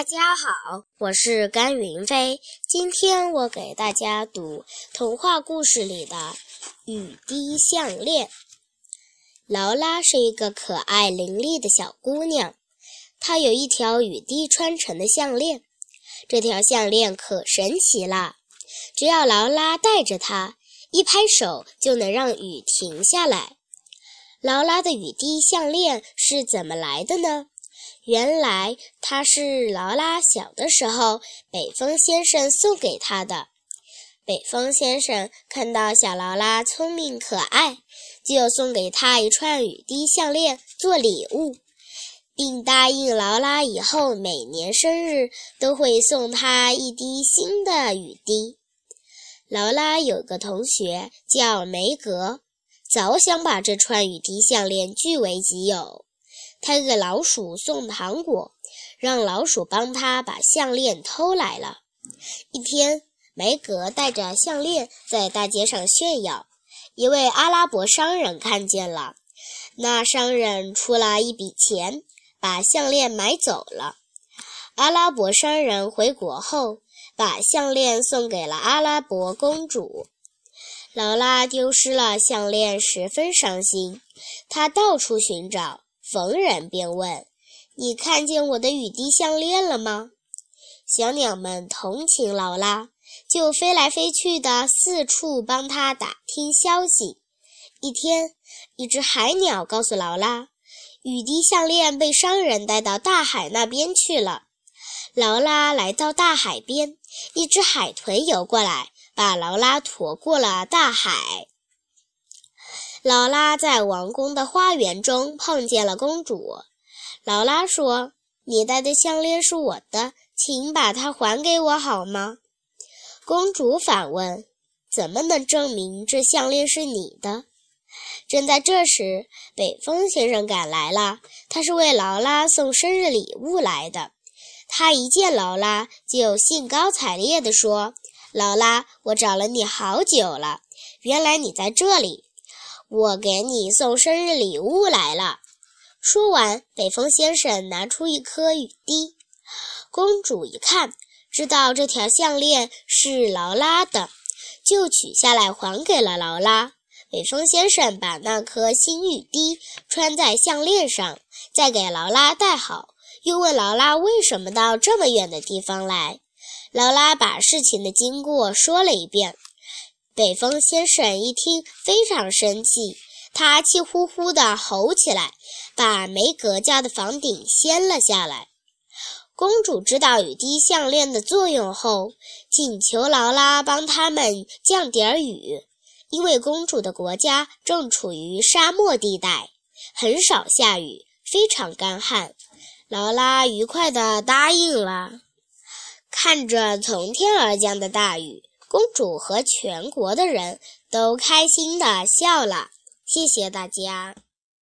大家好，我是甘云飞。今天我给大家读童话故事里的《雨滴项链》。劳拉是一个可爱伶俐的小姑娘，她有一条雨滴穿成的项链。这条项链可神奇了，只要劳拉戴着它，一拍手就能让雨停下来。劳拉的雨滴项链是怎么来的呢？原来它是劳拉小的时候，北风先生送给她的。北风先生看到小劳拉聪明可爱，就送给她一串雨滴项链做礼物，并答应劳拉以后每年生日都会送她一滴新的雨滴。劳拉有个同学叫梅格，早想把这串雨滴项链据为己有。他给老鼠送糖果，让老鼠帮他把项链偷来了。一天，梅格带着项链在大街上炫耀，一位阿拉伯商人看见了。那商人出了一笔钱，把项链买走了。阿拉伯商人回国后，把项链送给了阿拉伯公主。劳拉丢失了项链，十分伤心，她到处寻找。逢人便问：“你看见我的雨滴项链了吗？”小鸟们同情劳拉，就飞来飞去的四处帮她打听消息。一天，一只海鸟告诉劳拉，雨滴项链被商人带到大海那边去了。劳拉来到大海边，一只海豚游过来，把劳拉驮过了大海。劳拉在王宫的花园中碰见了公主。劳拉说：“你戴的项链是我的，请把它还给我好吗？”公主反问：“怎么能证明这项链是你的？”正在这时，北风先生赶来了。他是为劳拉送生日礼物来的。他一见劳拉，就兴高采烈地说：“劳拉，我找了你好久了，原来你在这里。”我给你送生日礼物来了。说完，北风先生拿出一颗雨滴。公主一看，知道这条项链是劳拉的，就取下来还给了劳拉。北风先生把那颗新雨滴穿在项链上，再给劳拉戴好，又问劳拉为什么到这么远的地方来。劳拉把事情的经过说了一遍。北风先生一听，非常生气，他气呼呼地吼起来，把梅格家的房顶掀了下来。公主知道雨滴项链的作用后，请求劳拉帮他们降点雨，因为公主的国家正处于沙漠地带，很少下雨，非常干旱。劳拉愉快地答应了。看着从天而降的大雨。公主和全国的人都开心地笑了。谢谢大家。